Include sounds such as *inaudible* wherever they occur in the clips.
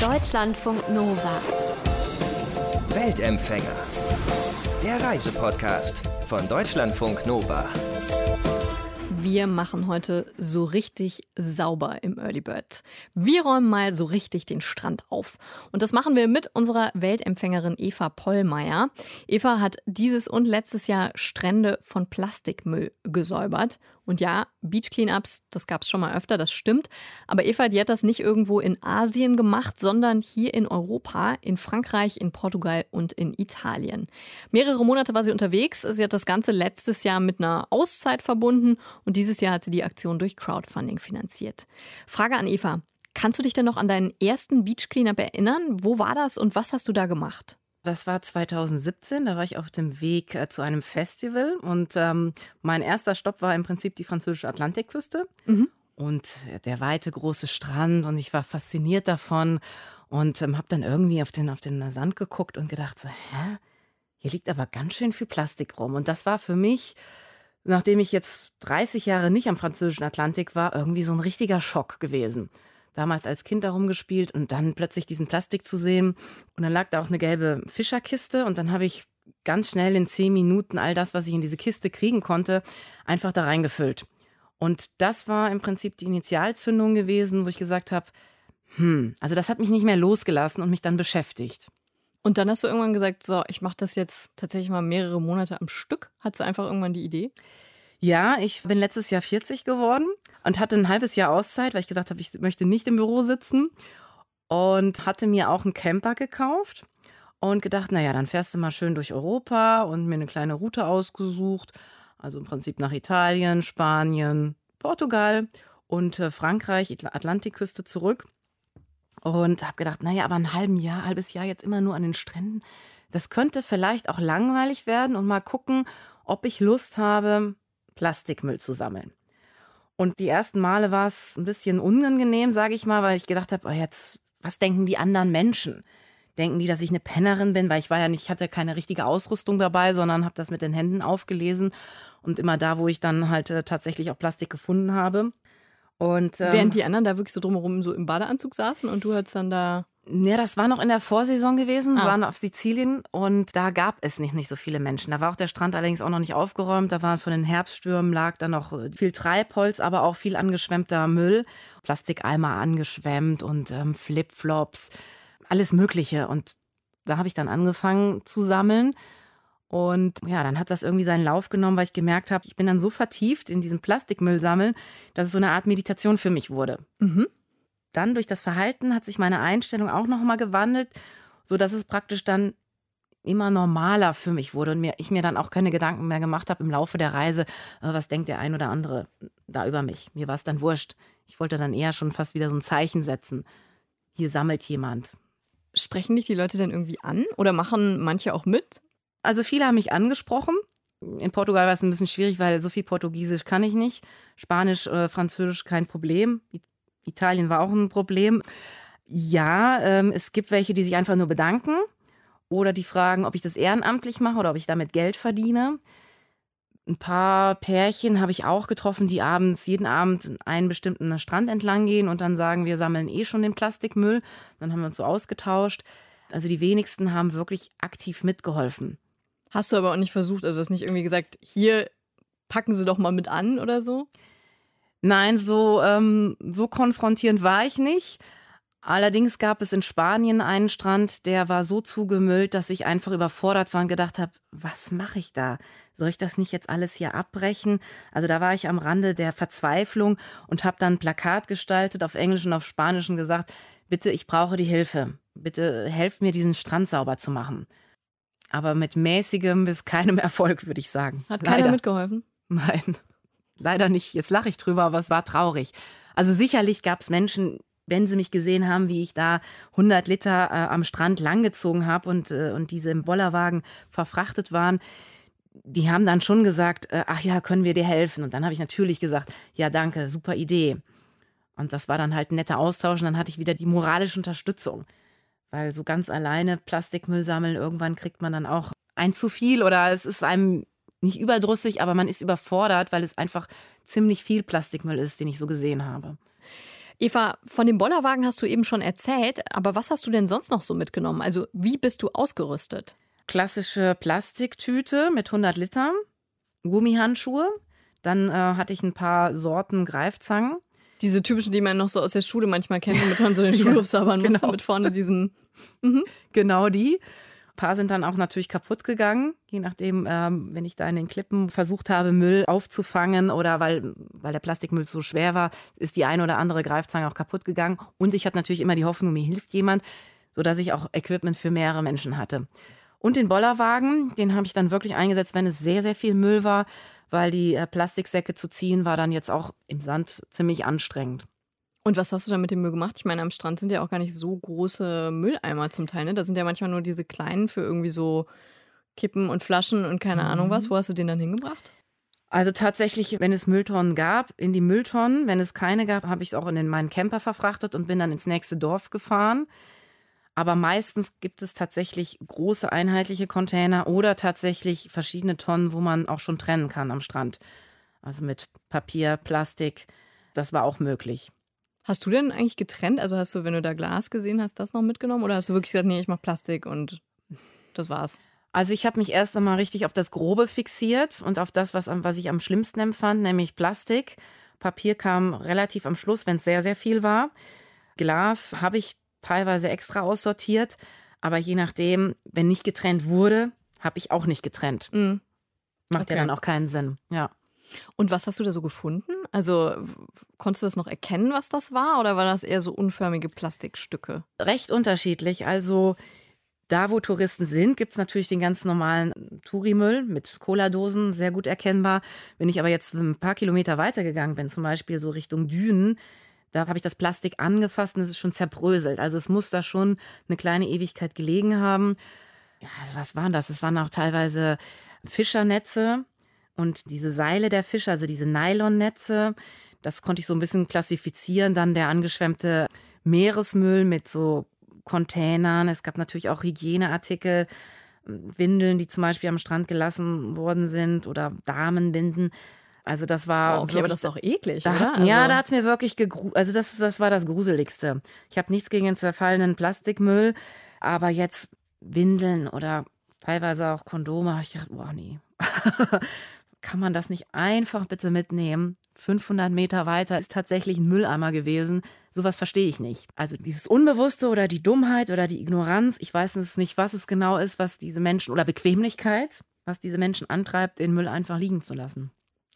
Deutschlandfunk Nova. Weltempfänger. Der Reisepodcast von Deutschlandfunk Nova. Wir machen heute so richtig sauber im Early Bird. Wir räumen mal so richtig den Strand auf. Und das machen wir mit unserer Weltempfängerin Eva Pollmeier. Eva hat dieses und letztes Jahr Strände von Plastikmüll gesäubert. Und ja, Beach Cleanups, das gab es schon mal öfter, das stimmt. Aber Eva, die hat das nicht irgendwo in Asien gemacht, sondern hier in Europa, in Frankreich, in Portugal und in Italien. Mehrere Monate war sie unterwegs. Sie hat das Ganze letztes Jahr mit einer Auszeit verbunden und dieses Jahr hat sie die Aktion durch Crowdfunding finanziert. Frage an Eva. Kannst du dich denn noch an deinen ersten Beach Cleanup erinnern? Wo war das und was hast du da gemacht? Das war 2017, da war ich auf dem Weg äh, zu einem Festival und ähm, mein erster Stopp war im Prinzip die französische Atlantikküste mhm. und der weite große Strand und ich war fasziniert davon und ähm, habe dann irgendwie auf den, auf den Sand geguckt und gedacht, so, hä, hier liegt aber ganz schön viel Plastik rum. Und das war für mich, nachdem ich jetzt 30 Jahre nicht am französischen Atlantik war, irgendwie so ein richtiger Schock gewesen damals als Kind darum gespielt und dann plötzlich diesen Plastik zu sehen. Und dann lag da auch eine gelbe Fischerkiste und dann habe ich ganz schnell in zehn Minuten all das, was ich in diese Kiste kriegen konnte, einfach da reingefüllt. Und das war im Prinzip die Initialzündung gewesen, wo ich gesagt habe, hm, also das hat mich nicht mehr losgelassen und mich dann beschäftigt. Und dann hast du irgendwann gesagt, so, ich mache das jetzt tatsächlich mal mehrere Monate am Stück. Hattest du einfach irgendwann die Idee? Ja, ich bin letztes Jahr 40 geworden und hatte ein halbes Jahr Auszeit, weil ich gesagt habe, ich möchte nicht im Büro sitzen und hatte mir auch einen Camper gekauft und gedacht, naja, dann fährst du mal schön durch Europa und mir eine kleine Route ausgesucht. Also im Prinzip nach Italien, Spanien, Portugal und äh, Frankreich, Atlantikküste zurück. Und habe gedacht, naja, aber ein halben Jahr, halbes Jahr jetzt immer nur an den Stränden, das könnte vielleicht auch langweilig werden und mal gucken, ob ich Lust habe, Plastikmüll zu sammeln. Und die ersten Male war es ein bisschen unangenehm, sage ich mal, weil ich gedacht habe, oh jetzt, was denken die anderen Menschen? Denken die, dass ich eine Pennerin bin, weil ich war ja nicht, hatte keine richtige Ausrüstung dabei, sondern habe das mit den Händen aufgelesen und immer da, wo ich dann halt äh, tatsächlich auch Plastik gefunden habe. Und, ähm, Während die anderen da wirklich so drumherum so im Badeanzug saßen und du hattest dann da ja, das war noch in der Vorsaison gewesen, ah. waren auf Sizilien und da gab es nicht, nicht so viele Menschen. Da war auch der Strand allerdings auch noch nicht aufgeräumt. Da waren von den Herbststürmen lag da noch viel Treibholz, aber auch viel angeschwemmter Müll. Plastikeimer angeschwemmt und ähm, Flipflops, alles Mögliche. Und da habe ich dann angefangen zu sammeln. Und ja, dann hat das irgendwie seinen Lauf genommen, weil ich gemerkt habe, ich bin dann so vertieft in diesem Plastikmüll sammeln, dass es so eine Art Meditation für mich wurde. Mhm dann durch das Verhalten hat sich meine Einstellung auch nochmal gewandelt, sodass es praktisch dann immer normaler für mich wurde und mir, ich mir dann auch keine Gedanken mehr gemacht habe im Laufe der Reise, äh, was denkt der ein oder andere da über mich. Mir war es dann wurscht. Ich wollte dann eher schon fast wieder so ein Zeichen setzen. Hier sammelt jemand. Sprechen dich die Leute denn irgendwie an oder machen manche auch mit? Also viele haben mich angesprochen. In Portugal war es ein bisschen schwierig, weil so viel Portugiesisch kann ich nicht. Spanisch, äh, Französisch kein Problem. Italien war auch ein Problem. Ja, ähm, es gibt welche, die sich einfach nur bedanken oder die fragen, ob ich das ehrenamtlich mache oder ob ich damit Geld verdiene. Ein paar Pärchen habe ich auch getroffen, die abends, jeden Abend einen bestimmten Strand entlang gehen und dann sagen, wir sammeln eh schon den Plastikmüll. Dann haben wir uns so ausgetauscht. Also die wenigsten haben wirklich aktiv mitgeholfen. Hast du aber auch nicht versucht, also hast nicht irgendwie gesagt, hier packen Sie doch mal mit an oder so? Nein, so, ähm, so konfrontierend war ich nicht. Allerdings gab es in Spanien einen Strand, der war so zugemüllt, dass ich einfach überfordert war und gedacht habe, was mache ich da? Soll ich das nicht jetzt alles hier abbrechen? Also da war ich am Rande der Verzweiflung und habe dann ein Plakat gestaltet auf Englisch und auf Spanisch und gesagt, bitte, ich brauche die Hilfe. Bitte helft mir, diesen Strand sauber zu machen. Aber mit mäßigem bis keinem *laughs* Erfolg, würde ich sagen. Hat keiner Leider. mitgeholfen? Nein leider nicht, jetzt lache ich drüber, aber es war traurig. Also sicherlich gab es Menschen, wenn sie mich gesehen haben, wie ich da 100 Liter äh, am Strand langgezogen habe und, äh, und diese im Bollerwagen verfrachtet waren, die haben dann schon gesagt, äh, ach ja, können wir dir helfen? Und dann habe ich natürlich gesagt, ja, danke, super Idee. Und das war dann halt ein netter Austausch und dann hatte ich wieder die moralische Unterstützung. Weil so ganz alleine Plastikmüll sammeln, irgendwann kriegt man dann auch ein zu viel oder es ist einem nicht überdrüssig, aber man ist überfordert, weil es einfach ziemlich viel Plastikmüll ist, den ich so gesehen habe. Eva, von dem Bollerwagen hast du eben schon erzählt, aber was hast du denn sonst noch so mitgenommen? Also wie bist du ausgerüstet? Klassische Plastiktüte mit 100 Litern, Gummihandschuhe, dann äh, hatte ich ein paar Sorten Greifzangen. Diese typischen, die man noch so aus der Schule manchmal kennt, *laughs* womit man so den Schulhof sabbern genau. mit vorne diesen. Mhm. Genau die. Paar sind dann auch natürlich kaputt gegangen, je nachdem, ähm, wenn ich da in den Klippen versucht habe, Müll aufzufangen oder weil, weil der Plastikmüll so schwer war, ist die eine oder andere Greifzange auch kaputt gegangen. Und ich hatte natürlich immer die Hoffnung, mir hilft jemand, sodass ich auch Equipment für mehrere Menschen hatte. Und den Bollerwagen, den habe ich dann wirklich eingesetzt, wenn es sehr, sehr viel Müll war, weil die äh, Plastiksäcke zu ziehen war dann jetzt auch im Sand ziemlich anstrengend. Und was hast du dann mit dem Müll gemacht? Ich meine, am Strand sind ja auch gar nicht so große Mülleimer zum Teil. Ne? Da sind ja manchmal nur diese kleinen für irgendwie so Kippen und Flaschen und keine mhm. Ahnung was. Wo hast du den dann hingebracht? Also tatsächlich, wenn es Mülltonnen gab, in die Mülltonnen. Wenn es keine gab, habe ich es auch in meinen Camper verfrachtet und bin dann ins nächste Dorf gefahren. Aber meistens gibt es tatsächlich große einheitliche Container oder tatsächlich verschiedene Tonnen, wo man auch schon trennen kann am Strand. Also mit Papier, Plastik. Das war auch möglich. Hast du denn eigentlich getrennt? Also hast du, wenn du da Glas gesehen hast, das noch mitgenommen? Oder hast du wirklich gesagt, nee, ich mache Plastik und das war's? Also ich habe mich erst einmal richtig auf das Grobe fixiert und auf das, was, was ich am schlimmsten empfand, nämlich Plastik. Papier kam relativ am Schluss, wenn es sehr, sehr viel war. Glas habe ich teilweise extra aussortiert, aber je nachdem, wenn nicht getrennt wurde, habe ich auch nicht getrennt. Mhm. Macht okay. ja dann auch keinen Sinn. Ja. Und was hast du da so gefunden? Also konntest du das noch erkennen, was das war? Oder war das eher so unförmige Plastikstücke? Recht unterschiedlich. Also da, wo Touristen sind, gibt es natürlich den ganz normalen Tourimüll mit Cola-Dosen, sehr gut erkennbar. Wenn ich aber jetzt ein paar Kilometer weitergegangen bin, zum Beispiel so Richtung Dünen, da habe ich das Plastik angefasst und es ist schon zerbröselt. Also es muss da schon eine kleine Ewigkeit gelegen haben. Ja, also was waren das? Es waren auch teilweise Fischernetze, und diese Seile der Fische, also diese Nylonnetze, das konnte ich so ein bisschen klassifizieren. Dann der angeschwemmte Meeresmüll mit so Containern. Es gab natürlich auch Hygieneartikel, Windeln, die zum Beispiel am Strand gelassen worden sind oder Damenbinden. Also das war. Oh, okay, aber das ist auch eklig, da, oder? Also ja, da hat es mir wirklich gegru Also das, das war das Gruseligste. Ich habe nichts gegen den zerfallenen Plastikmüll, aber jetzt Windeln oder teilweise auch Kondome, habe ich gedacht, boah, nee. *laughs* kann man das nicht einfach bitte mitnehmen? 500 Meter weiter ist tatsächlich ein Mülleimer gewesen. Sowas verstehe ich nicht. Also dieses Unbewusste oder die Dummheit oder die Ignoranz, ich weiß es nicht, was es genau ist, was diese Menschen oder Bequemlichkeit, was diese Menschen antreibt, den Müll einfach liegen zu lassen.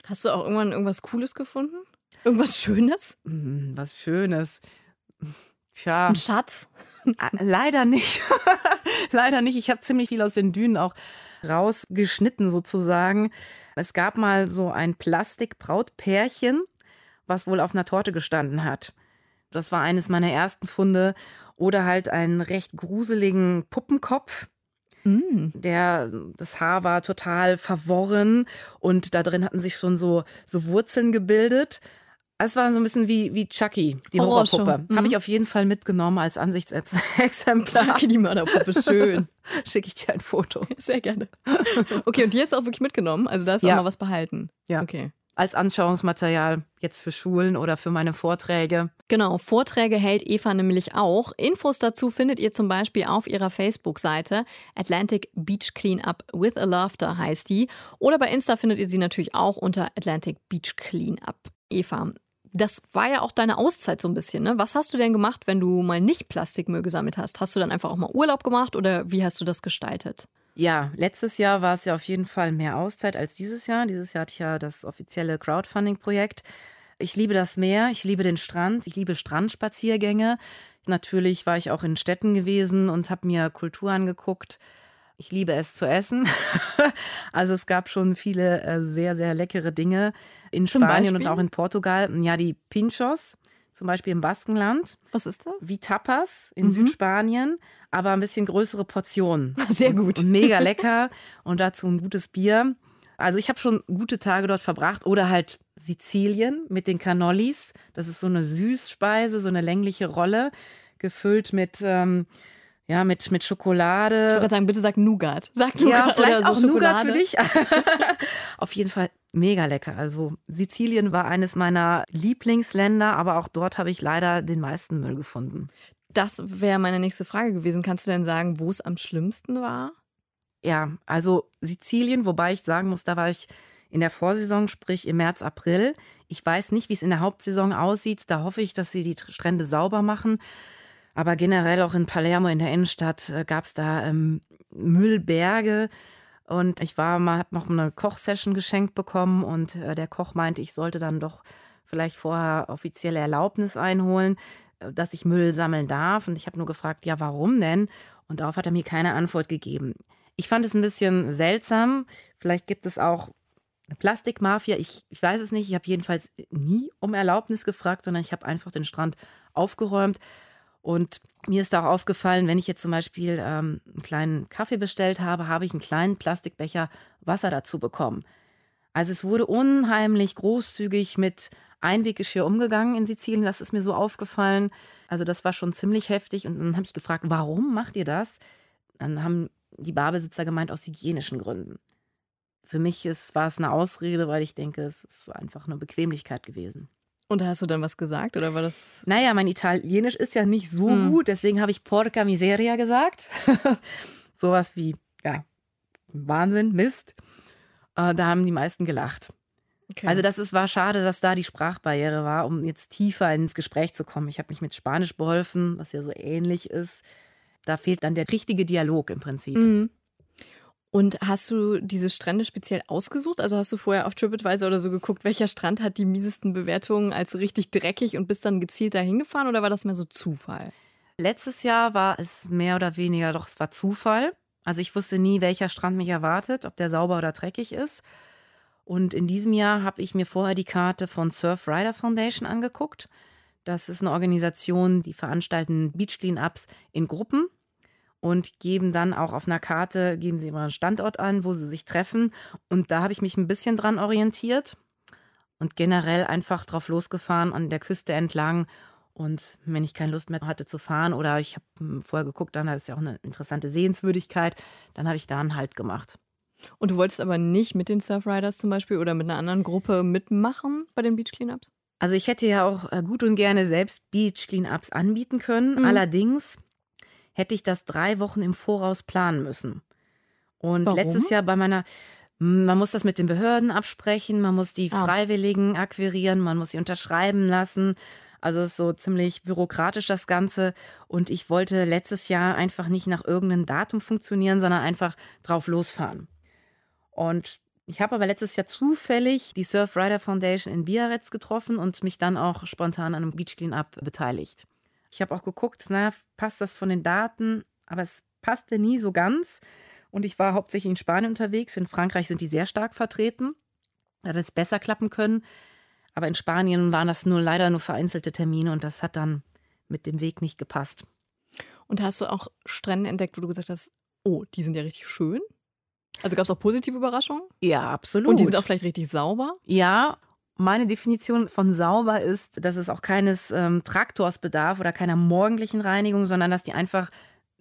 Hast du auch irgendwann irgendwas Cooles gefunden? Irgendwas Schönes? Hm, was Schönes. Tja. Ein Schatz? Ah, leider nicht. *laughs* Leider nicht. Ich habe ziemlich viel aus den Dünen auch rausgeschnitten sozusagen. Es gab mal so ein Plastikbrautpärchen, was wohl auf einer Torte gestanden hat. Das war eines meiner ersten Funde. Oder halt einen recht gruseligen Puppenkopf. Mm. Der, das Haar war total verworren und da drin hatten sich schon so, so Wurzeln gebildet. Es war so ein bisschen wie, wie Chucky, die Horrorpuppe. Mhm. Habe ich auf jeden Fall mitgenommen als Ansichtsexemplar. Chucky, die Mörderpuppe, schön. *laughs* Schicke ich dir ein Foto. Sehr gerne. Okay, und die hast du auch wirklich mitgenommen? Also da hast du ja. auch mal was behalten? Ja. Okay. Als Anschauungsmaterial jetzt für Schulen oder für meine Vorträge. Genau, Vorträge hält Eva nämlich auch. Infos dazu findet ihr zum Beispiel auf ihrer Facebook-Seite. Atlantic Beach Cleanup with a Laughter heißt die. Oder bei Insta findet ihr sie natürlich auch unter Atlantic Beach Cleanup. Eva, das war ja auch deine Auszeit so ein bisschen. Ne? Was hast du denn gemacht, wenn du mal nicht Plastikmüll gesammelt hast? Hast du dann einfach auch mal Urlaub gemacht oder wie hast du das gestaltet? Ja, letztes Jahr war es ja auf jeden Fall mehr Auszeit als dieses Jahr. Dieses Jahr hatte ich ja das offizielle Crowdfunding-Projekt. Ich liebe das Meer, ich liebe den Strand, ich liebe Strandspaziergänge. Natürlich war ich auch in Städten gewesen und habe mir Kultur angeguckt. Ich liebe es zu essen. *laughs* also es gab schon viele äh, sehr, sehr leckere Dinge in Zum Spanien Beispiel? und auch in Portugal. Ja, die Pinchos, zum Beispiel im Baskenland. Was ist das? Wie Tapas in mhm. Südspanien, aber ein bisschen größere Portionen. *laughs* Sehr gut. Und, und mega lecker. und dazu ein gutes Bier. Also ich habe schon gute Tage dort verbracht oder halt Sizilien mit den Cannolis. Das ist so eine Süßspeise, so eine längliche Rolle, gefüllt mit ähm, ja, mit, mit Schokolade. Ich würde sagen, bitte sag Nougat. Sag Nougat ja, vielleicht oder so auch Schokolade. Nougat für dich. *laughs* Auf jeden Fall mega lecker. Also Sizilien war eines meiner Lieblingsländer, aber auch dort habe ich leider den meisten Müll gefunden. Das wäre meine nächste Frage gewesen. Kannst du denn sagen, wo es am schlimmsten war? Ja, also Sizilien, wobei ich sagen muss, da war ich in der Vorsaison, sprich im März, April. Ich weiß nicht, wie es in der Hauptsaison aussieht. Da hoffe ich, dass sie die Strände sauber machen. Aber generell auch in Palermo in der Innenstadt äh, gab es da ähm, Müllberge. Und ich war mal, habe noch eine Kochsession geschenkt bekommen und äh, der Koch meinte, ich sollte dann doch vielleicht vorher offizielle Erlaubnis einholen, äh, dass ich Müll sammeln darf. Und ich habe nur gefragt, ja, warum denn? Und darauf hat er mir keine Antwort gegeben. Ich fand es ein bisschen seltsam. Vielleicht gibt es auch eine Plastikmafia. Ich, ich weiß es nicht. Ich habe jedenfalls nie um Erlaubnis gefragt, sondern ich habe einfach den Strand aufgeräumt. Und mir ist auch aufgefallen, wenn ich jetzt zum Beispiel ähm, einen kleinen Kaffee bestellt habe, habe ich einen kleinen Plastikbecher Wasser dazu bekommen. Also es wurde unheimlich großzügig mit Einweggeschirr umgegangen in Sizilien. Das ist mir so aufgefallen. Also das war schon ziemlich heftig. Und dann habe ich gefragt, warum macht ihr das? Dann haben die Barbesitzer gemeint, aus hygienischen Gründen. Für mich ist, war es eine Ausrede, weil ich denke, es ist einfach eine Bequemlichkeit gewesen. Und hast du dann was gesagt oder war das? Naja, mein Italienisch ist ja nicht so hm. gut, deswegen habe ich Porca Miseria gesagt. *laughs* Sowas wie, ja, Wahnsinn, Mist. Äh, da haben die meisten gelacht. Okay. Also das ist, war schade, dass da die Sprachbarriere war, um jetzt tiefer ins Gespräch zu kommen. Ich habe mich mit Spanisch beholfen, was ja so ähnlich ist. Da fehlt dann der richtige Dialog im Prinzip. Mhm. Und hast du diese Strände speziell ausgesucht? Also hast du vorher auf TripAdvisor oder so geguckt, welcher Strand hat die miesesten Bewertungen als richtig dreckig und bist dann gezielt dahin gefahren oder war das mehr so Zufall? Letztes Jahr war es mehr oder weniger doch, es war Zufall. Also ich wusste nie, welcher Strand mich erwartet, ob der sauber oder dreckig ist. Und in diesem Jahr habe ich mir vorher die Karte von Surf Rider Foundation angeguckt. Das ist eine Organisation, die veranstalten Beach Cleanups in Gruppen und geben dann auch auf einer Karte, geben sie ihren Standort an, wo sie sich treffen. Und da habe ich mich ein bisschen dran orientiert und generell einfach drauf losgefahren an der Küste entlang. Und wenn ich keine Lust mehr hatte zu fahren oder ich habe hm, vorher geguckt, dann ist ja auch eine interessante Sehenswürdigkeit, dann habe ich da einen Halt gemacht. Und du wolltest aber nicht mit den Surfriders zum Beispiel oder mit einer anderen Gruppe mitmachen bei den Beach Cleanups? Also ich hätte ja auch äh, gut und gerne selbst Beach Cleanups anbieten können. Mhm. Allerdings hätte ich das drei Wochen im Voraus planen müssen. Und Warum? letztes Jahr bei meiner, man muss das mit den Behörden absprechen, man muss die ah. Freiwilligen akquirieren, man muss sie unterschreiben lassen. Also es ist so ziemlich bürokratisch das Ganze. Und ich wollte letztes Jahr einfach nicht nach irgendeinem Datum funktionieren, sondern einfach drauf losfahren. Und ich habe aber letztes Jahr zufällig die Surf Rider Foundation in Biarritz getroffen und mich dann auch spontan an einem Beach Cleanup beteiligt. Ich habe auch geguckt, na, passt das von den Daten, aber es passte nie so ganz. Und ich war hauptsächlich in Spanien unterwegs. In Frankreich sind die sehr stark vertreten. Da hätte es besser klappen können. Aber in Spanien waren das nur leider nur vereinzelte Termine und das hat dann mit dem Weg nicht gepasst. Und hast du auch Strände entdeckt, wo du gesagt hast, oh, die sind ja richtig schön? Also gab es auch positive Überraschungen? Ja, absolut. Und die sind auch vielleicht richtig sauber? Ja, meine Definition von sauber ist, dass es auch keines ähm, Traktors bedarf oder keiner morgendlichen Reinigung, sondern dass die einfach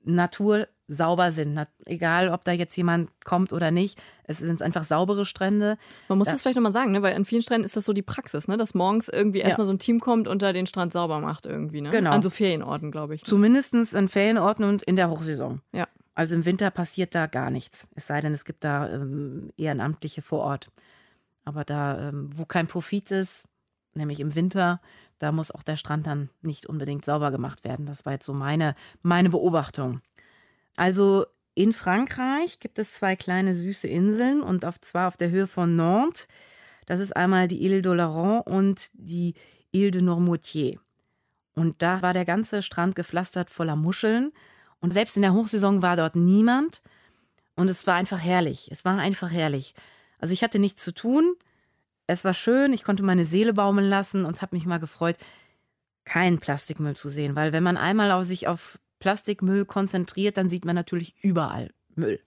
Natur sauber sind. Na, egal, ob da jetzt jemand kommt oder nicht. Es sind einfach saubere Strände. Man muss da, das vielleicht nochmal sagen, ne? weil an vielen Stränden ist das so die Praxis, ne? dass morgens irgendwie ja. erstmal so ein Team kommt und da den Strand sauber macht irgendwie. Ne? Genau. An so Ferienorten, glaube ich. Ne? Zumindest an Ferienorten und in der Hochsaison. Ja. Also im Winter passiert da gar nichts. Es sei denn, es gibt da ähm, Ehrenamtliche vor Ort. Aber da, ähm, wo kein Profit ist, nämlich im Winter, da muss auch der Strand dann nicht unbedingt sauber gemacht werden. Das war jetzt so meine, meine Beobachtung. Also in Frankreich gibt es zwei kleine süße Inseln und auf, zwar auf der Höhe von Nantes. Das ist einmal die Ile d'Oléron und die Ile de Normoutier. Und da war der ganze Strand gepflastert voller Muscheln. Und selbst in der Hochsaison war dort niemand. Und es war einfach herrlich. Es war einfach herrlich. Also ich hatte nichts zu tun. Es war schön, ich konnte meine Seele baumeln lassen und habe mich mal gefreut, keinen Plastikmüll zu sehen. Weil wenn man einmal auf sich auf Plastikmüll konzentriert, dann sieht man natürlich überall Müll.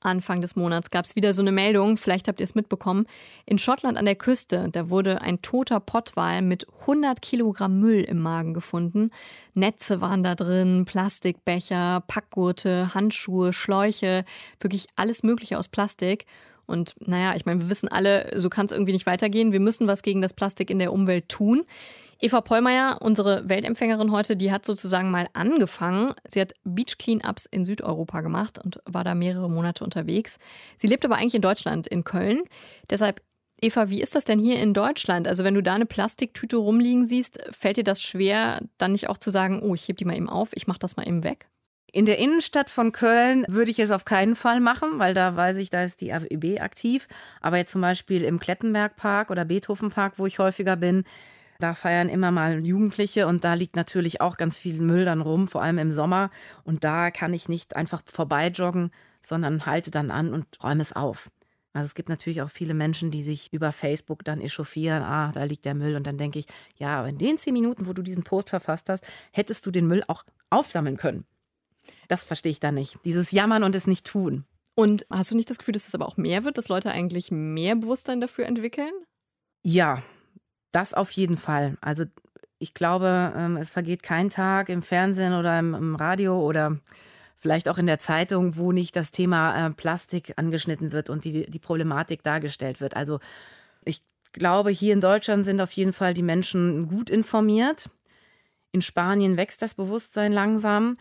Anfang des Monats gab es wieder so eine Meldung, vielleicht habt ihr es mitbekommen. In Schottland an der Küste, da wurde ein toter Pottwal mit 100 Kilogramm Müll im Magen gefunden. Netze waren da drin, Plastikbecher, Packgurte, Handschuhe, Schläuche, wirklich alles Mögliche aus Plastik. Und naja, ich meine, wir wissen alle, so kann es irgendwie nicht weitergehen. Wir müssen was gegen das Plastik in der Umwelt tun. Eva Pollmeier, unsere Weltempfängerin heute, die hat sozusagen mal angefangen. Sie hat Beach Cleanups in Südeuropa gemacht und war da mehrere Monate unterwegs. Sie lebt aber eigentlich in Deutschland, in Köln. Deshalb Eva, wie ist das denn hier in Deutschland? Also wenn du da eine Plastiktüte rumliegen siehst, fällt dir das schwer, dann nicht auch zu sagen, oh, ich heb die mal eben auf, ich mach das mal eben weg? In der Innenstadt von Köln würde ich es auf keinen Fall machen, weil da weiß ich, da ist die AWB aktiv. Aber jetzt zum Beispiel im Klettenbergpark oder Beethovenpark, wo ich häufiger bin, da feiern immer mal Jugendliche und da liegt natürlich auch ganz viel Müll dann rum, vor allem im Sommer. Und da kann ich nicht einfach vorbeijoggen, sondern halte dann an und räume es auf. Also es gibt natürlich auch viele Menschen, die sich über Facebook dann echauffieren, ah, da liegt der Müll. Und dann denke ich, ja, aber in den zehn Minuten, wo du diesen Post verfasst hast, hättest du den Müll auch aufsammeln können. Das verstehe ich da nicht. Dieses Jammern und es nicht tun. Und hast du nicht das Gefühl, dass es aber auch mehr wird, dass Leute eigentlich mehr Bewusstsein dafür entwickeln? Ja, das auf jeden Fall. Also ich glaube, ähm, es vergeht kein Tag im Fernsehen oder im, Radio oder vielleicht auch in der Zeitung, wo nicht das Thema äh, Plastik angeschnitten wird und die, die Problematik dargestellt wird. Also ich glaube, hier in Deutschland sind auf jeden Fall die Menschen gut informiert. In Spanien wächst das Bewusstsein langsam,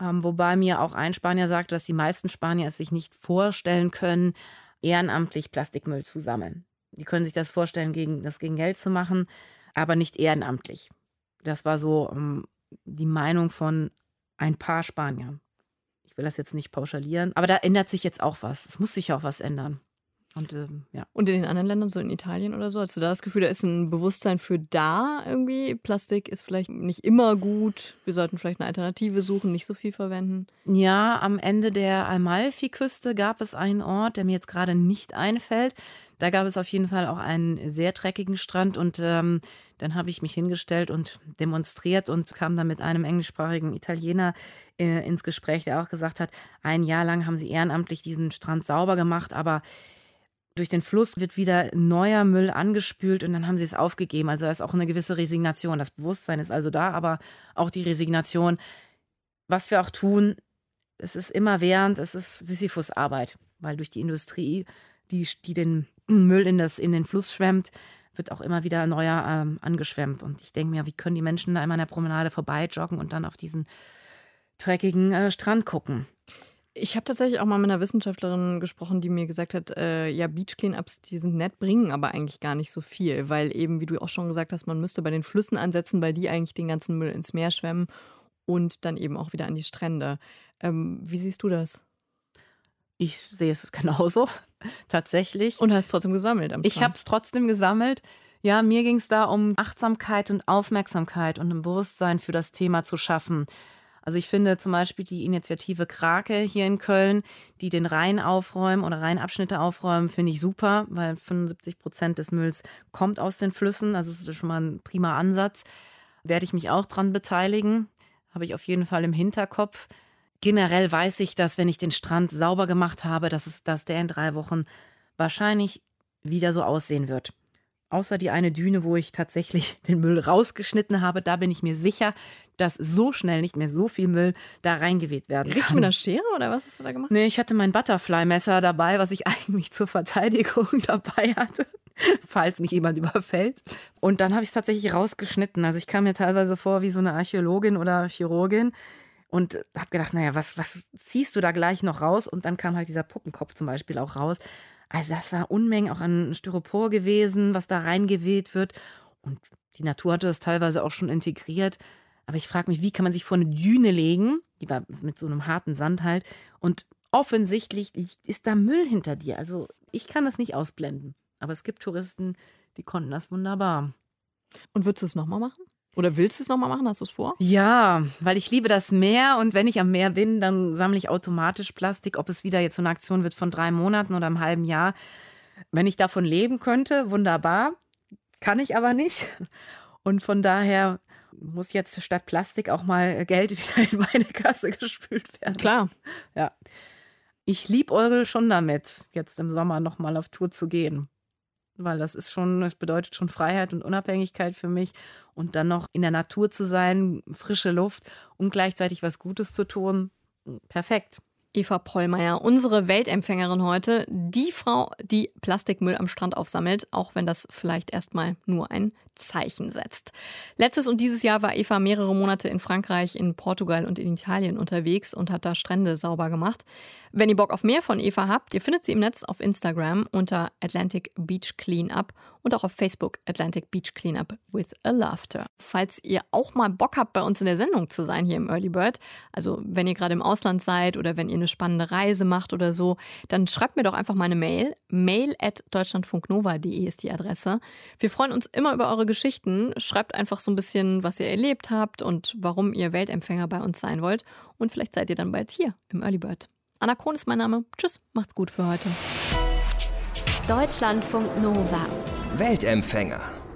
ähm, wobei mir auch ein Spanier sagte, dass die meisten Spanier es sich nicht vorstellen können, ehrenamtlich Plastikmüll zu sammeln. Die können sich das vorstellen, gegen, das gegen Geld zu machen, aber nicht ehrenamtlich. Das war so ähm, die Meinung von ein paar Spaniern will das jetzt nicht pauschalieren, aber da ändert sich jetzt auch was. Es muss sich auch was ändern. Und, ähm, ja. Und in den anderen Ländern, so in Italien oder so, hast du da das Gefühl, da ist ein Bewusstsein für da irgendwie? Plastik ist vielleicht nicht immer gut. Wir sollten vielleicht eine Alternative suchen, nicht so viel verwenden. Ja, am Ende der Amalfi-Küste gab es einen Ort, der mir jetzt gerade nicht einfällt. Da gab es auf jeden Fall auch einen sehr dreckigen Strand und ähm, dann habe ich mich hingestellt und demonstriert und kam dann mit einem englischsprachigen Italiener äh, ins Gespräch, der auch gesagt hat, ein Jahr lang haben sie ehrenamtlich diesen Strand sauber gemacht, aber durch den Fluss wird wieder neuer Müll angespült und dann haben sie es aufgegeben. Also da ist auch eine gewisse Resignation. Das Bewusstsein ist also da, aber auch die Resignation. Was wir auch tun, es ist immer während, es ist Sisyphus-Arbeit, weil durch die Industrie, die, die den Müll in, das, in den Fluss schwemmt, wird auch immer wieder neuer ähm, angeschwemmt. Und ich denke mir, wie können die Menschen da immer an der Promenade vorbeijoggen und dann auf diesen dreckigen äh, Strand gucken? Ich habe tatsächlich auch mal mit einer Wissenschaftlerin gesprochen, die mir gesagt hat, äh, ja, Beach Cleanups, die sind nett, bringen aber eigentlich gar nicht so viel, weil eben, wie du auch schon gesagt hast, man müsste bei den Flüssen ansetzen, weil die eigentlich den ganzen Müll ins Meer schwemmen und dann eben auch wieder an die Strände. Ähm, wie siehst du das? Ich sehe es genauso, *laughs* tatsächlich. Und hast trotzdem gesammelt am Ich habe es trotzdem gesammelt. Ja, mir ging es da um Achtsamkeit und Aufmerksamkeit und ein Bewusstsein für das Thema zu schaffen. Also ich finde zum Beispiel die Initiative Krake hier in Köln, die den Rhein aufräumen oder Rheinabschnitte aufräumen, finde ich super, weil 75 Prozent des Mülls kommt aus den Flüssen. Also das ist schon mal ein prima Ansatz. Werde ich mich auch dran beteiligen. Habe ich auf jeden Fall im Hinterkopf. Generell weiß ich, dass wenn ich den Strand sauber gemacht habe, dass, es, dass der in drei Wochen wahrscheinlich wieder so aussehen wird. Außer die eine Düne, wo ich tatsächlich *laughs* den Müll rausgeschnitten habe, da bin ich mir sicher, dass so schnell nicht mehr so viel Müll da reingeweht werden Richtig kann. mit einer Schere oder was hast du da gemacht? Nee, ich hatte mein Butterfly-Messer dabei, was ich *laughs* eigentlich zur Verteidigung *laughs* dabei hatte, falls mich jemand überfällt. Und dann habe ich es tatsächlich rausgeschnitten. Also ich kam mir teilweise vor wie so eine Archäologin oder Chirurgin, und habe gedacht, naja, was, was ziehst du da gleich noch raus? Und dann kam halt dieser Puppenkopf zum Beispiel auch raus. Also das war Unmengen auch an Styropor gewesen, was da reingeweht wird. Und die Natur hatte das teilweise auch schon integriert. Aber ich frage mich, wie kann man sich vor eine Düne legen, die war mit so einem harten Sand halt, und offensichtlich ist da Müll hinter dir. Also ich kann das nicht ausblenden. Aber es gibt Touristen, die konnten das wunderbar. Und würdest du es nochmal machen? Oder willst du es nochmal machen? Hast du es vor? Ja, weil ich liebe das Meer und wenn ich am Meer bin, dann sammle ich automatisch Plastik, ob es wieder jetzt so eine Aktion wird von drei Monaten oder einem halben Jahr. Wenn ich davon leben könnte, wunderbar. Kann ich aber nicht. Und von daher muss jetzt statt Plastik auch mal Geld *laughs* wieder in meine Kasse gespült werden. Klar. Ja. Ich liebe schon damit, jetzt im Sommer nochmal auf Tour zu gehen weil das ist schon, es bedeutet schon Freiheit und Unabhängigkeit für mich und dann noch in der Natur zu sein, frische Luft und gleichzeitig was Gutes zu tun. Perfekt. Eva Pollmeier, unsere Weltempfängerin heute. Die Frau, die Plastikmüll am Strand aufsammelt, auch wenn das vielleicht erstmal nur ein Zeichen setzt. Letztes und dieses Jahr war Eva mehrere Monate in Frankreich, in Portugal und in Italien unterwegs und hat da Strände sauber gemacht. Wenn ihr Bock auf mehr von Eva habt, ihr findet sie im Netz auf Instagram unter Atlantic Beach Cleanup und auch auf Facebook Atlantic Beach Cleanup with a Laughter. Falls ihr auch mal Bock habt, bei uns in der Sendung zu sein hier im Early Bird, also wenn ihr gerade im Ausland seid oder wenn ihr eine spannende Reise macht oder so, dann schreibt mir doch einfach mal eine Mail. Mail at deutschlandfunknova.de ist die Adresse. Wir freuen uns immer über eure Geschichten. Schreibt einfach so ein bisschen, was ihr erlebt habt und warum ihr Weltempfänger bei uns sein wollt. Und vielleicht seid ihr dann bald hier im Early Bird. Anna Kohn ist mein Name. Tschüss, macht's gut für heute. Deutschlandfunk Nova. Weltempfänger.